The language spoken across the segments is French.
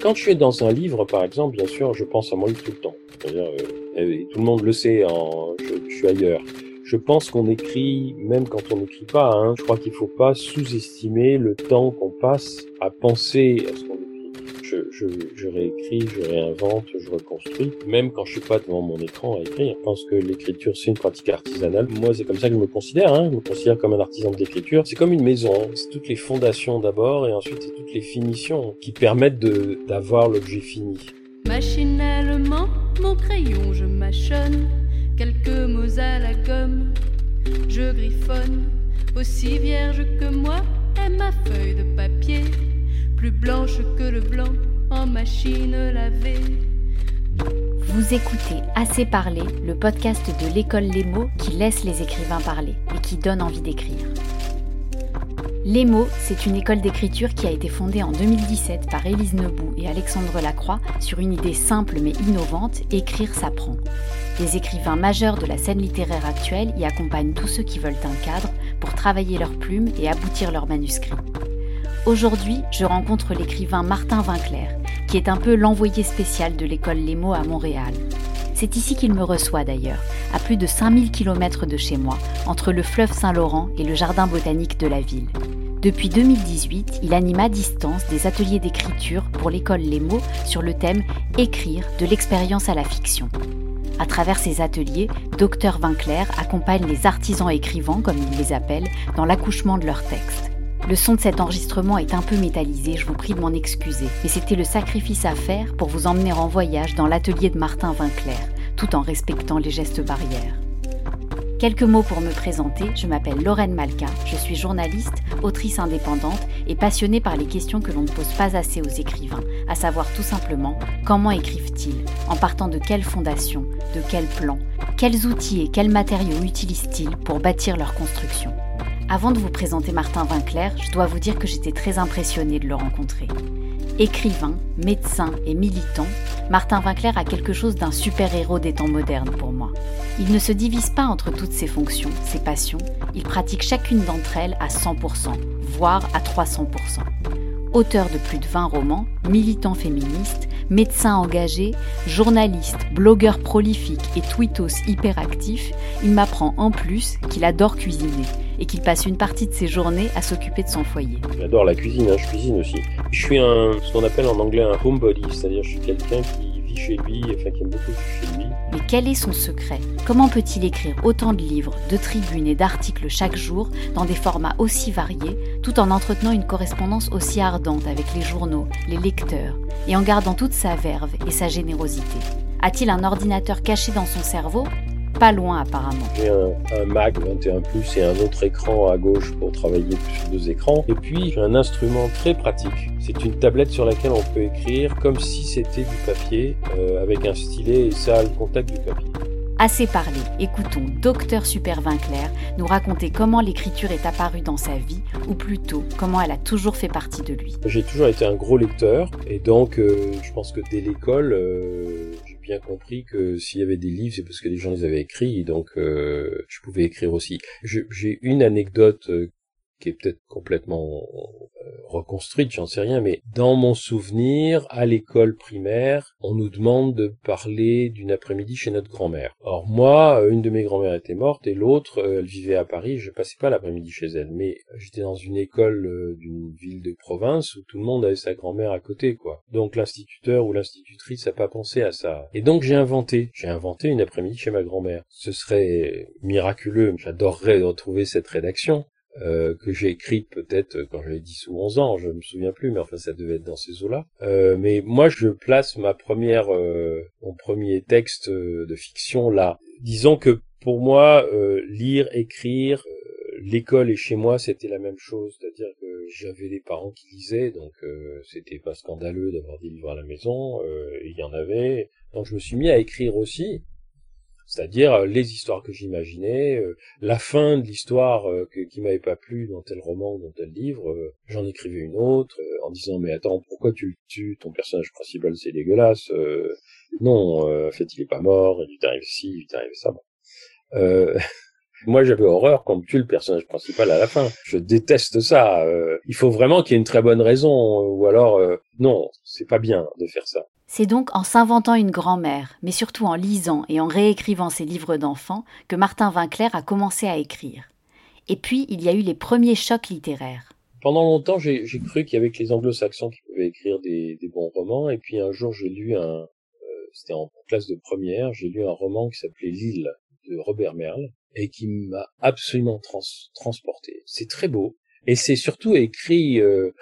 Quand je suis dans un livre, par exemple, bien sûr, je pense à moi tout le temps. C'est-à-dire, euh, tout le monde le sait, en, je, suis ailleurs. Je pense qu'on écrit, même quand on n'écrit pas, hein, je crois qu'il faut pas sous-estimer le temps qu'on passe à penser à ce qu'on je, réécris, je réinvente, je reconstruis, même quand je suis pas devant mon écran à écrire. Je pense que l'écriture, c'est une pratique artisanale. Moi, c'est comme ça que je me considère. Hein. Je me considère comme un artisan de l'écriture. C'est comme une maison. C'est toutes les fondations d'abord, et ensuite c'est toutes les finitions qui permettent d'avoir l'objet fini. Machinalement, mon crayon, je mâchonne quelques mots à la gomme. Je griffonne, aussi vierge que moi est ma feuille de papier plus blanche que le blanc en machine lavée. Vous écoutez Assez parler, le podcast de l'école Les mots qui laisse les écrivains parler et qui donne envie d'écrire. Les mots, c'est une école d'écriture qui a été fondée en 2017 par Élise Nebout et Alexandre Lacroix sur une idée simple mais innovante, écrire s'apprend. Les écrivains majeurs de la scène littéraire actuelle y accompagnent tous ceux qui veulent un cadre pour travailler leurs plumes et aboutir leurs manuscrits. Aujourd'hui, je rencontre l'écrivain Martin Vinclair, qui est un peu l'envoyé spécial de l'école Les Mots à Montréal. C'est ici qu'il me reçoit d'ailleurs, à plus de 5000 km de chez moi, entre le fleuve Saint-Laurent et le jardin botanique de la ville. Depuis 2018, il anime à distance des ateliers d'écriture pour l'école Les Mots sur le thème Écrire de l'expérience à la fiction. À travers ces ateliers, Dr Vinclair accompagne les artisans écrivants, comme il les appelle, dans l'accouchement de leurs textes. Le son de cet enregistrement est un peu métallisé, je vous prie de m'en excuser, mais c'était le sacrifice à faire pour vous emmener en voyage dans l'atelier de Martin Vinclair, tout en respectant les gestes barrières. Quelques mots pour me présenter, je m'appelle Lorraine Malka, je suis journaliste, autrice indépendante et passionnée par les questions que l'on ne pose pas assez aux écrivains, à savoir tout simplement comment écrivent-ils, en partant de quelles fondations, de quels plans, quels outils et quels matériaux utilisent-ils pour bâtir leur construction? Avant de vous présenter Martin Vinclair, je dois vous dire que j'étais très impressionnée de le rencontrer. Écrivain, médecin et militant, Martin Vinclair a quelque chose d'un super-héros des temps modernes pour moi. Il ne se divise pas entre toutes ses fonctions, ses passions, il pratique chacune d'entre elles à 100%, voire à 300%. Auteur de plus de 20 romans, militant féministe, médecin engagé, journaliste, blogueur prolifique et tweetos hyperactif, il m'apprend en plus qu'il adore cuisiner et qu'il passe une partie de ses journées à s'occuper de son foyer. J'adore la cuisine, hein, je cuisine aussi. Je suis un, ce qu'on appelle en anglais un homebody, c'est-à-dire je suis quelqu'un qui vit chez lui, enfin qui aime beaucoup vivre chez lui. Mais quel est son secret? Comment peut-il écrire autant de livres, de tribunes et d'articles chaque jour dans des formats aussi variés, tout en entretenant une correspondance aussi ardente avec les journaux, les lecteurs, et en gardant toute sa verve et sa générosité? A-t-il un ordinateur caché dans son cerveau? Pas loin apparemment. J'ai un, Mac 21 Plus et un autre écran à gauche pour travailler sur deux écrans. Et puis j'ai un instrument très pratique. C'est une tablette sur laquelle on peut écrire comme si c'était du papier, euh, avec un stylet et ça a le contact du papier. Assez parlé, écoutons Docteur Super Vinclair nous raconter comment l'écriture est apparue dans sa vie, ou plutôt comment elle a toujours fait partie de lui. J'ai toujours été un gros lecteur, et donc euh, je pense que dès l'école, euh, bien compris que s'il y avait des livres, c'est parce que les gens les avaient écrits, donc euh, je pouvais écrire aussi. J'ai une anecdote euh, qui est peut-être complètement euh, reconstruite, j'en sais rien, mais dans mon souvenir, à l'école primaire, on nous demande de parler d'une après-midi chez notre grand-mère. Or moi, une de mes grand-mères était morte et l'autre, euh, elle vivait à Paris, je passais pas l'après-midi chez elle, mais j'étais dans une école euh, d'une ville de province où tout le monde avait sa grand-mère à côté, quoi. Donc l'instituteur ou l'institutrice n'a pas pensé à ça. Et donc j'ai inventé, j'ai inventé une après-midi chez ma grand-mère. Ce serait miraculeux, j'adorerais retrouver cette rédaction. Euh, que j'ai écrite peut-être quand j'avais 10 ou 11 ans, je me souviens plus, mais enfin ça devait être dans ces eaux-là. Euh, mais moi je place ma première, euh, mon premier texte de fiction là. Disons que pour moi, lire, écrire, l'école et chez moi c'était la même chose, c'est-à-dire que j'avais des parents qui lisaient, donc c'était pas scandaleux d'avoir des livres à la maison, il y en avait. Donc je me suis mis à écrire aussi, c'est-à-dire euh, les histoires que j'imaginais, euh, la fin de l'histoire euh, qui m'avait pas plu dans tel roman dans tel livre, j'en écrivais une autre en disant mais attends pourquoi tu le tues, ton personnage principal c'est dégueulasse, non en fait il est pas mort, il lui ci, il lui ça. Bon. Moi, j'avais horreur qu'on me tue le personnage principal à la fin. Je déteste ça. Euh, il faut vraiment qu'il y ait une très bonne raison, ou alors non, c'est pas bien de faire ça. C'est donc en s'inventant une grand-mère, mais surtout en lisant et en réécrivant ses livres d'enfants, que Martin Winkler a commencé à écrire. Et puis, il y a eu les premiers chocs littéraires. Pendant longtemps, j'ai cru qu'il y avait que les anglo-saxons qui pouvaient écrire des, bons romans, et puis un jour, j'ai lu un, euh, c'était en classe de première, j'ai lu un roman qui s'appelait L'île de Robert Merle, et qui m'a absolument transporté. C'est très beau, et c'est surtout écrit euh,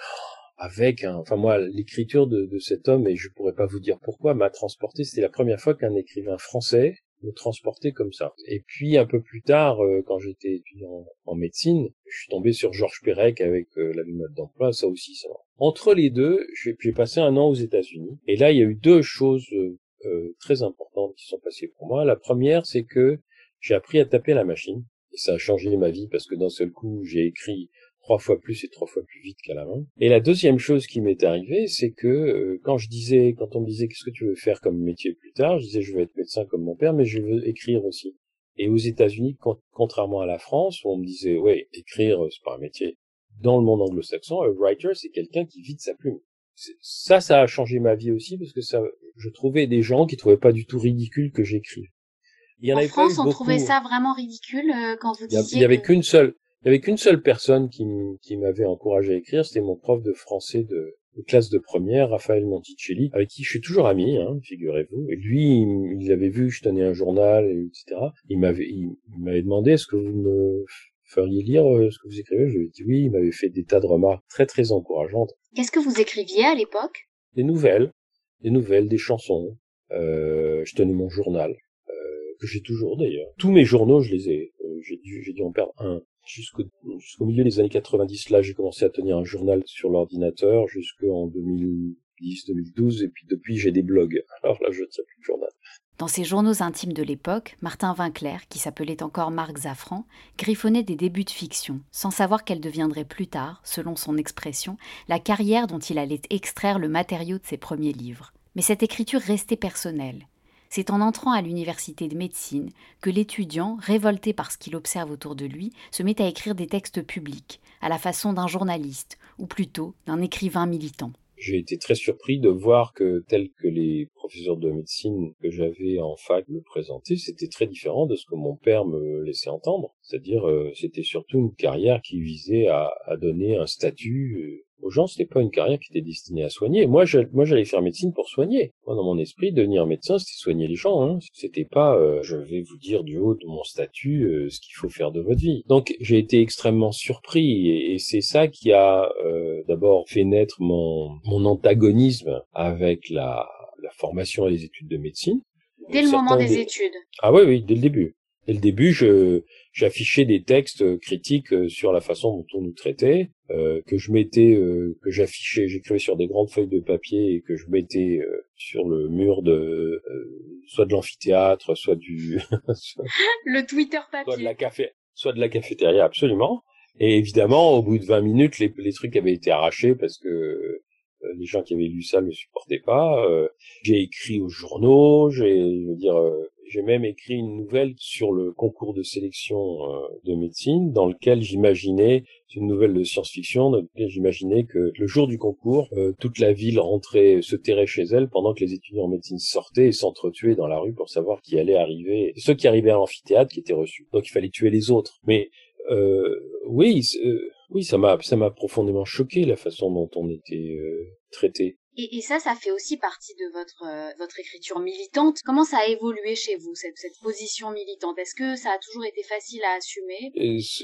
avec un, enfin moi, l'écriture de, de, cet homme, et je pourrais pas vous dire pourquoi, m'a transporté. C'était la première fois qu'un écrivain français me transporter comme ça. Et puis un peu plus tard, euh, quand j'étais étudiant en médecine, je suis tombé sur Georges Perec avec euh, la mode d'emploi, ça aussi ça. Entre les deux, j'ai passé un an aux États-Unis, et là il y a eu deux choses euh, très importantes qui sont passées pour moi. La première, c'est que j'ai appris à taper la machine, et ça a changé ma vie parce que d'un seul coup, j'ai écrit trois fois plus et trois fois plus vite qu'à la main. Et la deuxième chose qui m'est arrivée, c'est que euh, quand je disais, quand on me disait qu'est-ce que tu veux faire comme métier plus tard, je disais je veux être médecin comme mon père, mais je veux écrire aussi. Et aux États-Unis, contrairement à la France, où on me disait ouais, écrire c'est pas un métier. Dans le monde anglo-saxon, un writer c'est quelqu'un qui vide sa plume. Ça, ça a changé ma vie aussi parce que je trouvais des gens qui trouvaient pas du tout ridicule que j'écrive. Il y en, en France, on trouvait ça vraiment ridicule euh, quand vous disiez. Il y avait qu'une seule il y avait qu'une seule personne qui, qui m'avait encouragé à écrire, c'était mon prof de français de, classe de première, Raphaël Monticelli, avec qui je suis toujours ami, hein, figurez-vous. Et lui, il, avait vu que je tenais un journal, etc. Il m'avait, il, m'avait demandé est-ce que vous me feriez lire euh, ce que vous écrivez? Je lui ai dit oui. Il m'avait fait des tas de remarques très très encourageantes. Qu'est-ce que vous écriviez à l'époque? Des nouvelles, des nouvelles, des chansons. Euh, je tenais mon journal que j'ai toujours d'ailleurs. Tous mes journaux, je les ai. Euh, j'ai dû, j'ai dû en perdre un jusqu'au milieu des années 90, là, j'ai commencé à tenir un journal sur l'ordinateur jusqu'en 2010, 2012, et puis depuis, j'ai des blogs. Alors là, je tiens plus de journal. Dans ses journaux intimes de l'époque, Martin Winkler, qui s'appelait encore Marc Zafran, griffonnait des débuts de fiction, sans savoir qu'elle deviendrait plus tard, selon son expression, la carrière dont il allait extraire le matériau de ses premiers livres. Mais cette écriture restait personnelle. C'est en entrant à l'université de médecine que l'étudiant, révolté par ce qu'il observe autour de lui, se met à écrire des textes publics, à la façon d'un journaliste, ou plutôt d'un écrivain militant. J'ai été très surpris de voir que, tel que les professeurs de médecine que j'avais en fac me présentaient, c'était très différent de ce que mon père me laissait entendre. C'est-à-dire, euh, c'était surtout une carrière qui visait à, à donner un statut euh, aux gens, c'était pas une carrière qui était destinée à soigner. Moi, je, moi, j'allais faire médecine pour soigner. Moi, dans mon esprit, devenir médecin, c'était soigner les gens. Hein. C'était pas, euh, je vais vous dire du haut de mon statut euh, ce qu'il faut faire de votre vie. Donc, j'ai été extrêmement surpris, et, c'est ça qui a euh, d'abord fait naître mon, mon antagonisme avec la, la formation et les études de médecine. Dès le moment des, études. Ah oui, oui, dès le début. Dès le début, je j'affichais des textes critiques sur la façon dont on nous traitait, euh, que je mettais, euh, que j'affichais, j'écrivais sur des grandes feuilles de papier et que je mettais euh, sur le mur de soit de l'amphithéâtre, soit du le Twitter papier, soit de la café, soit de la cafétéria, absolument. Et évidemment, au bout de 20 minutes, les, les trucs avaient été arrachés parce que les gens qui avaient lu ça ne le supportaient pas. j'ai écrit aux journaux, j'ai, je veux dire, j'ai même écrit une nouvelle sur le concours de sélection euh, de médecine, dans lequel j'imaginais, c'est une nouvelle de science-fiction, dans lequel j'imaginais que le jour du concours, euh, toute la ville rentrait, se terrait chez elle, pendant que les étudiants en médecine sortaient et s'entretuaient dans la rue pour savoir qui allait arriver, ceux qui arrivaient à l'amphithéâtre qui étaient reçus. Donc il fallait tuer les autres. Mais euh, oui, oui, ça m'a, ça m'a profondément choqué la façon dont on était traité. Et, ça, ça fait aussi partie de votre euh, votre écriture militante. Comment ça a évolué chez vous cette, cette position militante? Est-ce que ça a toujours été facile à assumer?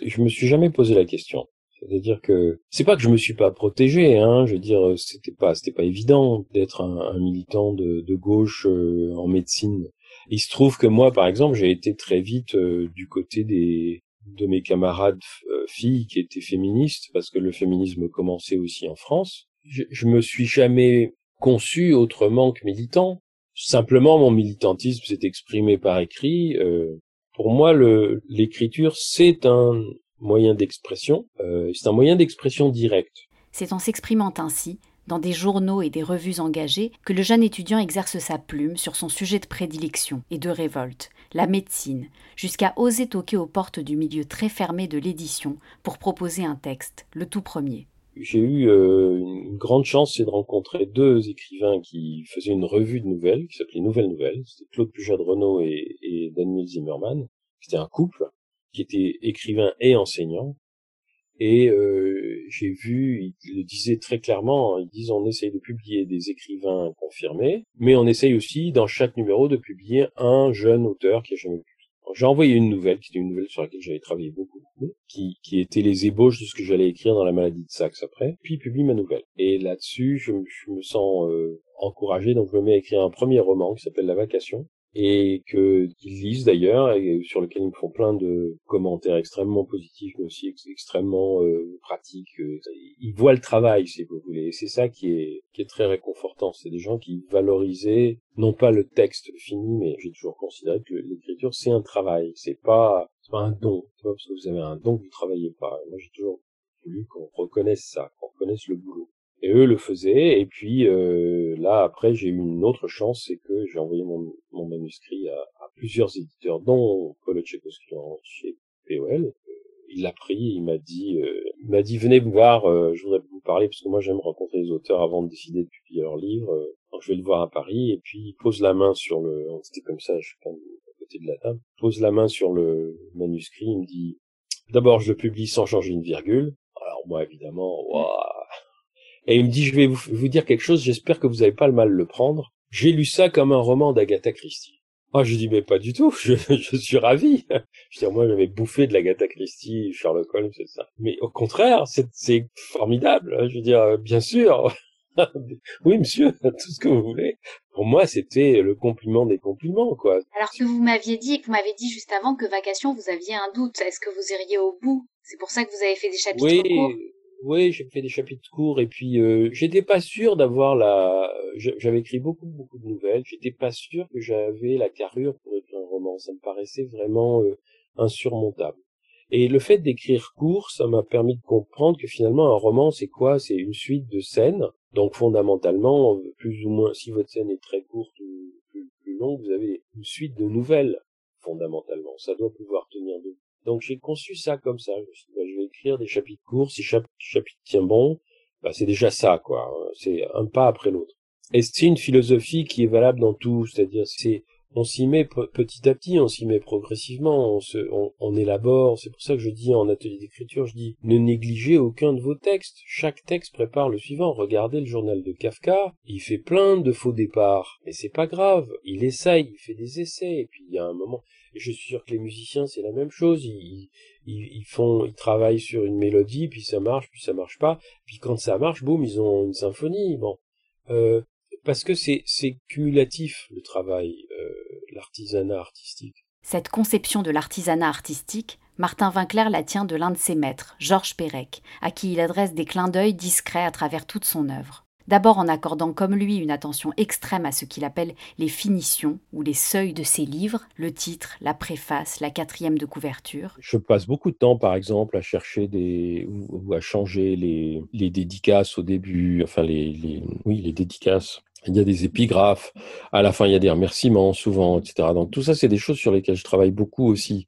Je me suis jamais posé la question. C'est-à-dire que c'est pas que je me suis pas protégé, hein. Je veux dire, c'était pas c'était pas évident d'être un, un, militant de, de gauche euh, en médecine. Il se trouve que moi, par exemple, j'ai été très vite euh, du côté des de mes camarades filles qui étaient féministes parce que le féminisme commençait aussi en France je, je me suis jamais conçu autrement que militant. Simplement, mon militantisme s'est exprimé par écrit. Euh, pour moi, l'écriture, c'est un moyen d'expression. Euh, c'est un moyen d'expression direct. C'est en s'exprimant ainsi dans des journaux et des revues engagées, que le jeune étudiant exerce sa plume sur son sujet de prédilection et de révolte, la médecine, jusqu'à oser toquer aux portes du milieu très fermé de l'édition pour proposer un texte, le tout premier. J'ai eu euh, une grande chance, c'est de rencontrer deux écrivains qui faisaient une revue de nouvelles, qui s'appelait Nouvelles Nouvelles. C'était Claude Pujat de Renault et, et Daniel Zimmerman. C'était un couple qui était écrivain et enseignant. Et euh, j'ai vu, ils le disaient très clairement, ils disent on essaye de publier des écrivains confirmés, mais on essaye aussi dans chaque numéro de publier un jeune auteur qui a jamais publié. J'ai envoyé une nouvelle, qui était une nouvelle sur laquelle j'avais travaillé beaucoup, qui, qui était les ébauches de ce que j'allais écrire dans la maladie de Saxe après, puis il publie ma nouvelle. Et là-dessus, je, me sens euh, encouragé, donc je me mets à écrire un premier roman qui s'appelle La Vacation, et que qu'ils lisent d'ailleurs et sur lequel ils me font plein de commentaires extrêmement positifs mais aussi extrêmement euh, pratiques euh, ils voient le travail si vous voulez. Et c'est ça qui est qui est très réconfortant. C'est des gens qui valorisaient non pas le texte fini mais j'ai toujours considéré que l'écriture c'est un travail. C'est pas c'est pas un don c'est pas parce que vous avez un don que vous travaillez pas. Moi j'ai toujours voulu qu'on reconnaisse ça qu'on reconnaisse le boulot et eux le faisaient. Et puis euh, là, après, j'ai eu une autre chance, c'est que j'ai envoyé mon, mon manuscrit à, à, plusieurs éditeurs, dont Tchaikovsky chez POL. Euh, il l'a pris, il m'a dit, euh, il m'a dit, venez me voir, euh, je voudrais vous parler parce que moi j'aime rencontrer les auteurs avant de décider de publier leur livre. Donc je vais le voir à Paris et puis il pose la main sur le, c'était comme ça, je suis à côté de la table, pose la main sur le manuscrit, il me dit, d'abord je le publie sans changer une virgule. Alors moi évidemment, waouh et il me dit, je vais vous, dire quelque chose, j'espère que vous n'avez pas le mal le prendre. J'ai lu ça comme un roman d'Agatha Christie. Ah, je dis, mais pas du tout, je, je suis ravi. Je veux dire, moi, j'avais bouffé de l'Agatha Christie, Sherlock Holmes, c'est ça. Mais au contraire, c'est formidable. Hein. Je veux dire, bien sûr. oui, monsieur, tout ce que vous voulez. Pour moi, c'était le compliment des compliments, quoi. Alors que vous m'aviez dit, vous m'avez dit juste avant que Vacation, vous aviez un doute. Est-ce que vous iriez au bout? C'est pour ça que vous avez fait des chapitres oui, courts oui, j'ai fait des chapitres courts et puis euh, j'étais pas sûr d'avoir la. J'avais écrit beaucoup beaucoup de nouvelles. J'étais pas sûr que j'avais la carrure pour écrire un roman. Ça me paraissait vraiment euh, insurmontable. Et le fait d'écrire court, ça m'a permis de comprendre que finalement un roman, c'est quoi? C'est une suite de scènes. Donc fondamentalement, plus ou moins, si votre scène est très courte ou plus, plus longue, vous avez une suite de nouvelles fondamentalement. Ça doit pouvoir tenir debout. Donc j'ai conçu ça comme ça. Je, bah, vais écrire des chapitres courts. Si chaque chapitre tient bon, bah, c'est déjà ça, quoi. C'est un pas après l'autre. Et c'est une philosophie qui est valable dans tout. C'est-à-dire, c'est on s'y met petit à petit, on s'y met progressivement, on, se, on, élabore. C'est pour ça que je dis en atelier d'écriture, je dis ne négligez aucun de vos textes. Chaque texte prépare le suivant. Regardez le journal de Kafka, il fait plein de faux départs, mais c'est pas grave. Il essaye, il fait des essais, et puis il y a un moment je suis sûr que les musiciens c'est la même chose. Ils, ils, font, ils travaillent sur une mélodie, puis ça marche, puis ça marche pas. Puis quand ça marche, boum, ils ont une symphonie. Bon, euh, parce que c'est cumulatif le travail, euh, l'artisanat artistique. Cette conception de l'artisanat artistique, Martin Winkler la tient de l'un de ses maîtres, Georges Perec, à qui il adresse des clins d'œil discrets à travers toute son œuvre. D'abord en accordant comme lui une attention extrême à ce qu'il appelle les finitions ou les seuils de ses livres, le titre, la préface, la quatrième de couverture. Je passe beaucoup de temps, par exemple, à chercher des ou, à changer les, les, dédicaces au début, enfin les, les, oui les dédicaces. Il y a des épigraphes, à la fin il y a des remerciements souvent, etc. Donc tout ça c'est des choses sur lesquelles je travaille beaucoup aussi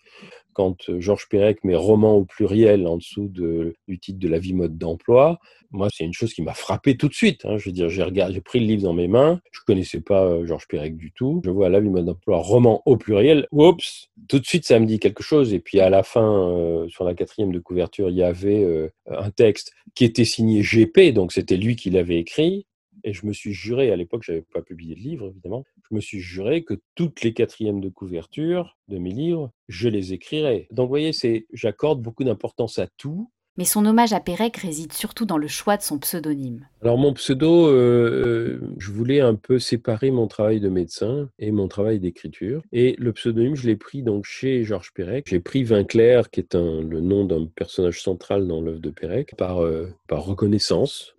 quand euh, Georges Perec met roman au pluriel en dessous de, du titre de la vie mode d'emploi, moi, c'est une chose qui m'a frappé tout de suite. Hein. Je veux dire, j'ai regardé, j'ai pris le livre dans mes mains, je connaissais pas euh, Georges Perec du tout. Je vois la vie mode d'emploi roman au pluriel. Oups, tout de suite, ça me dit quelque chose. Et puis à la fin, euh, sur la quatrième de couverture, il y avait un texte qui était signé GP, donc c'était lui qui l'avait écrit. Et je me suis juré, à l'époque, je n'avais pas publié de livre, évidemment, je me suis juré que toutes les quatrièmes de couverture de mes livres, je les écrirais. Donc, vous voyez, j'accorde beaucoup d'importance à tout mais son hommage à Pérec réside surtout dans le choix de son pseudonyme. Alors mon pseudo, euh, euh, je voulais un peu séparer mon travail de médecin et mon travail d'écriture. Et le pseudonyme, je l'ai pris donc chez Georges Pérec. J'ai pris Vinclair, qui est un, le nom d'un personnage central dans l'œuvre de Pérec, par, euh, reconnaissance,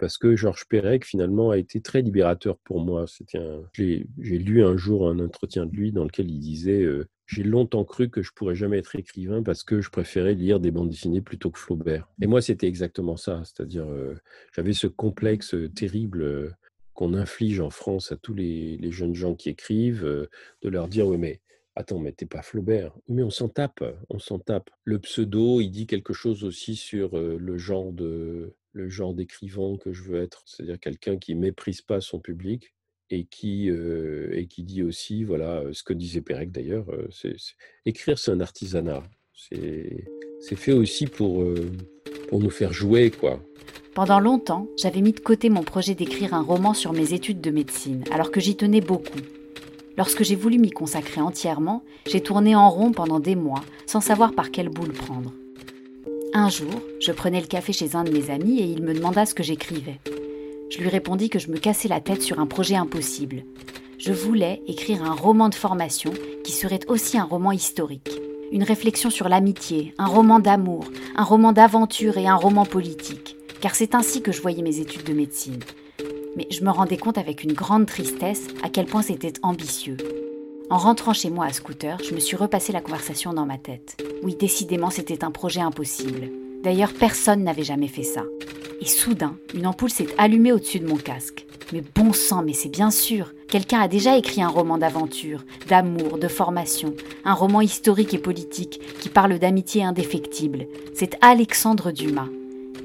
parce que Georges Pérec finalement a été très libérateur pour moi. C'était j'ai lu un jour un entretien de lui dans lequel il disait j'ai longtemps cru que je pourrais jamais être écrivain parce que je préférais lire des bandes dessinées plutôt que Flaubert. Et moi, c'était exactement ça. C'est-à-dire, euh, j'avais ce complexe terrible euh, qu'on inflige en France à tous les, jeunes gens qui écrivent, euh, de leur dire, oui, mais attends, mais t'es pas Flaubert. Mais on s'en tape, on s'en tape. Le pseudo, il dit quelque chose aussi sur le genre de le genre d'écrivain que je veux être, c'est-à-dire quelqu'un qui méprise pas son public, et qui, et qui dit aussi, voilà, ce que disait Pérec d'ailleurs, c'est, écrire c'est un artisanat. C'est, c'est fait aussi pour, pour nous faire jouer, quoi. Pendant longtemps, j'avais mis de côté mon projet d'écrire un roman sur mes études de médecine, alors que j'y tenais beaucoup. Lorsque j'ai voulu m'y consacrer entièrement, j'ai tourné en rond pendant des mois, sans savoir par quelle boule prendre. Un jour, je prenais le café chez un de mes amis et il me demanda ce que j'écrivais. Je lui répondis que je me cassais la tête sur un projet impossible. Je voulais écrire un roman de formation qui serait aussi un roman historique. Une réflexion sur l'amitié, un roman d'amour, un roman d'aventure et un roman politique. Car c'est ainsi que je voyais mes études de médecine. Mais je me rendais compte avec une grande tristesse à quel point c'était ambitieux. En rentrant chez moi à scooter, je me suis repassé la conversation dans ma tête. Oui, décidément, c'était un projet impossible. D'ailleurs, personne n'avait jamais fait ça. Et soudain, une ampoule s'est allumée au-dessus de mon casque. Mais bon sang, mais c'est bien sûr. Quelqu'un a déjà écrit un roman d'aventure, d'amour, de formation, un roman historique et politique qui parle d'amitié indéfectible. C'est Alexandre Dumas.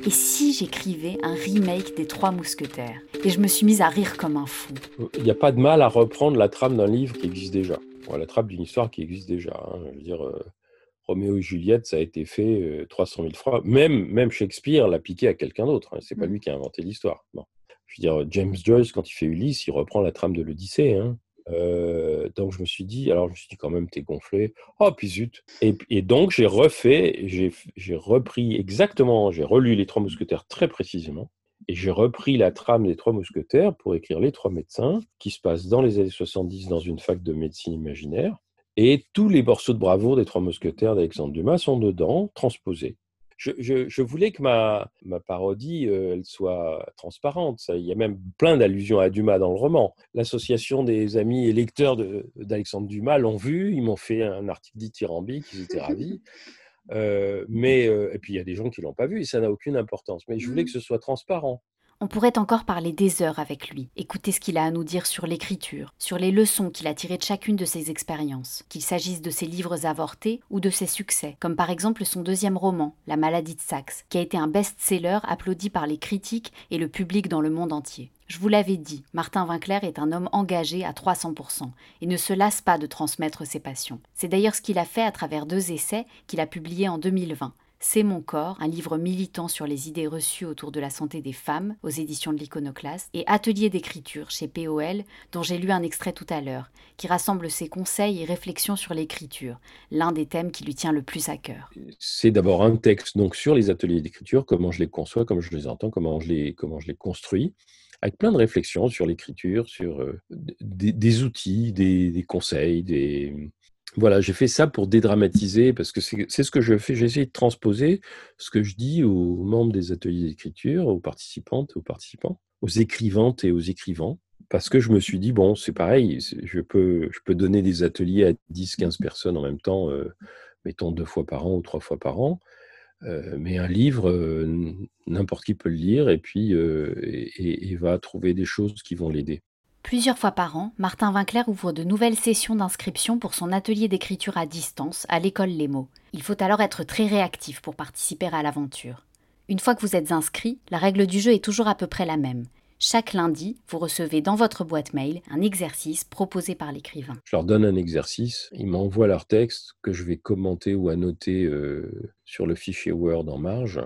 Et si j'écrivais un remake des Trois Mousquetaires? Et je me suis mise à rire comme un fou. Il n'y a pas de mal à reprendre la trame d'un livre qui existe déjà. la trame d'une histoire qui existe déjà. Hein. Je veux dire, euh, Roméo et Juliette, ça a été fait 300 000 fois. Même, même Shakespeare l'a piqué à quelqu'un d'autre. Hein. C'est pas mmh. lui qui a inventé l'histoire. Je veux dire, James Joyce, quand il fait Ulysse, il reprend la trame de l'Odyssée. Hein. donc je me suis dit, alors je me suis dit quand même, t'es gonflé. Oh, puis zut. Et, donc j'ai refait, j'ai repris exactement, j'ai relu Les Trois Mousquetaires très précisément. Et j'ai repris la trame des Trois Mousquetaires pour écrire Les Trois Médecins, qui se passe dans les années 70 dans une fac de médecine imaginaire. Et tous les morceaux de bravoure des Trois Mousquetaires d'Alexandre Dumas sont dedans, transposés. Je, voulais que ma, ma parodie euh, elle soit transparente. il y a même plein d'allusions à Dumas dans le roman. L'association des amis et lecteurs d'Alexandre Dumas l'ont vu, ils m'ont fait un article dithyrambique, ils étaient ravis. Euh, mais euh, et puis il y a des gens qui l'ont pas vu et ça n'a aucune importance. Mais je voulais que ce soit transparent. On pourrait encore parler des heures avec lui, écouter ce qu'il a à nous dire sur l'écriture, sur les leçons qu'il a tirées de chacune de ses expériences, qu'il s'agisse de ses livres avortés ou de ses succès, comme par exemple son deuxième roman, La maladie de Saxe, qui a été un best-seller applaudi par les critiques et le public dans le monde entier. Je vous l'avais dit, Martin Winkler est un homme engagé à 300% et ne se lasse pas de transmettre ses passions. C'est d'ailleurs ce qu'il a fait à travers deux essais qu'il a publiés en 2020. C'est mon corps, un livre militant sur les idées reçues autour de la santé des femmes aux éditions de l'Iconoclaste, et Atelier d'écriture chez POL, dont j'ai lu un extrait tout à l'heure, qui rassemble ses conseils et réflexions sur l'écriture, l'un des thèmes qui lui tient le plus à cœur. C'est d'abord un texte donc sur les ateliers d'écriture, comment je les conçois, comment je les entends, comment je les, comment je les construis avec plein de réflexions sur l'écriture, sur euh, des, outils, des conseils, des, voilà, j'ai fait ça pour dédramatiser, parce que c'est ce que je fais. J'ai essayé de transposer ce que je dis aux membres des ateliers d'écriture, aux participantes et aux participants, aux écrivantes et aux écrivains, parce que je me suis dit, bon, c'est pareil, je peux, je peux donner des ateliers à 10, 15 personnes en même temps, euh, mettons deux fois par an ou trois fois par an. Euh, mais un livre, euh, n'importe qui peut le lire et puis et va trouver des choses qui vont l'aider. Plusieurs fois par an, Martin Winkler ouvre de nouvelles sessions d'inscription pour son atelier d'écriture à distance à l'école Les Mots. Il faut alors être très réactif pour participer à l'aventure. Une fois que vous êtes inscrit, la règle du jeu est toujours à peu près la même. Chaque lundi, vous recevez dans votre boîte mail un exercice proposé par l'écrivain. Je leur donne un exercice, ils m'envoient leur texte que je vais commenter ou annoter euh, sur le fichier Word en marge.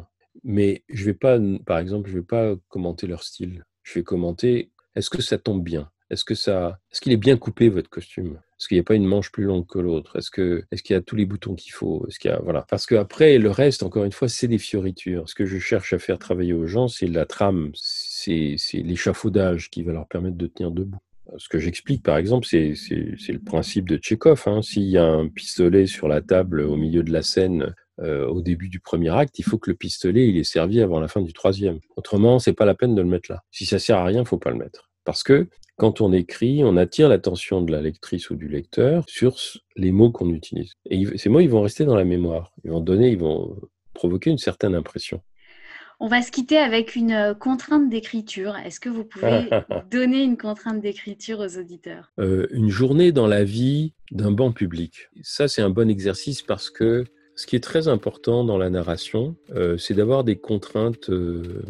Mais je vais pas, par exemple, je vais pas commenter leur style. Je vais commenter est-ce que ça tombe bien? Est-ce que ça, est-ce qu'il est bien coupé votre costume? Est-ce qu'il n'y a pas une manche plus longue que l'autre? Est-ce que, est-ce qu'il y a tous les boutons qu'il faut? Est-ce qu'il y a, voilà. Parce qu'après, le reste, encore une fois, c'est des fioritures. Ce que je cherche à faire travailler aux gens, c'est la trame, c'est, l'échafaudage qui va leur permettre de tenir debout. Ce que j'explique, par exemple, c'est, le principe de Tchekhov. Hein. S'il y a un pistolet sur la table au milieu de la scène euh, au début du premier acte, il faut que le pistolet il est servi avant la fin du troisième. Autrement, c'est pas la peine de le mettre là. Si ça sert à rien, faut pas le mettre. Parce que quand on écrit, on attire l'attention de la lectrice ou du lecteur sur les mots qu'on utilise. Et ces mots, ils vont rester dans la mémoire. Ils vont donner, ils vont provoquer une certaine impression. On va se quitter avec une euh, contrainte d'écriture. Est-ce que vous pouvez donner une contrainte d'écriture aux auditeurs? Euh, Une journée dans la vie d'un banc public. Ça, c'est un bon exercice parce que ce qui est très important dans la narration, euh, c'est d'avoir des contraintes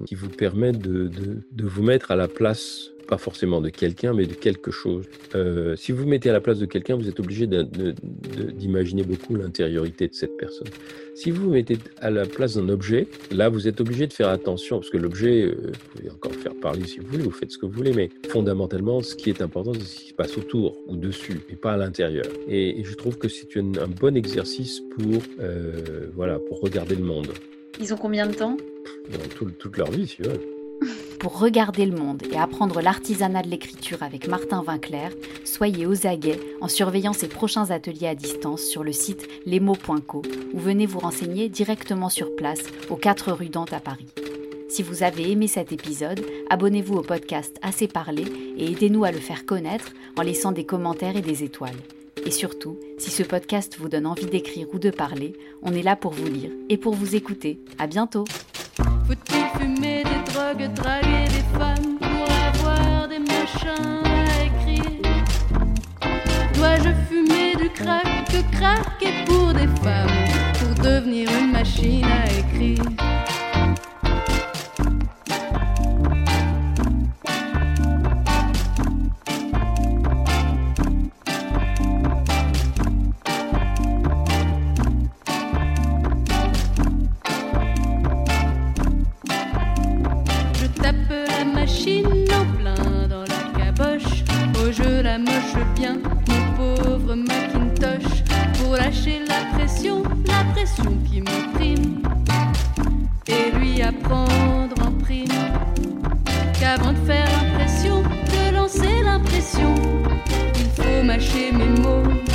qui vous permettent de, vous mettre à la place pas forcément de quelqu'un, mais de quelque chose. Euh, si vous vous mettez à la place de quelqu'un, vous êtes obligé d'imaginer beaucoup l'intériorité de cette personne. Si vous vous mettez à la place d'un objet, là, vous êtes obligé de faire attention, parce que l'objet, euh, vous pouvez encore faire parler si vous voulez, vous faites ce que vous voulez, mais fondamentalement, ce qui est important, c'est ce qui se passe autour ou dessus, et pas à l'intérieur. Et, je trouve que c'est un bon exercice pour, euh, voilà, pour regarder le monde. Ils ont combien de temps? Dans toute leur vie, si vous voulez pour regarder le monde et apprendre l'artisanat de l'écriture avec Martin Vinclair, soyez aux aguets en surveillant ses prochains ateliers à distance sur le site lesmots.co ou venez vous renseigner directement sur place aux 4 rue Dante à Paris. Si vous avez aimé cet épisode, abonnez-vous au podcast Assez parlé et aidez-nous à le faire connaître en laissant des commentaires et des étoiles. Et surtout, si ce podcast vous donne envie d'écrire ou de parler, on est là pour vous lire et pour vous écouter. À bientôt! Des drogues, draguer des femmes pour avoir des machins à écrire. Dois-je fumer du crack que craquer pour des femmes pour devenir une machine à écrire? la moche bien, mon pauvre Macintosh, pour lâcher la pression, la pression qui m'opprime, et lui apprendre en prime qu'avant de faire l'impression, de lancer l'impression, il faut mâcher mes mots.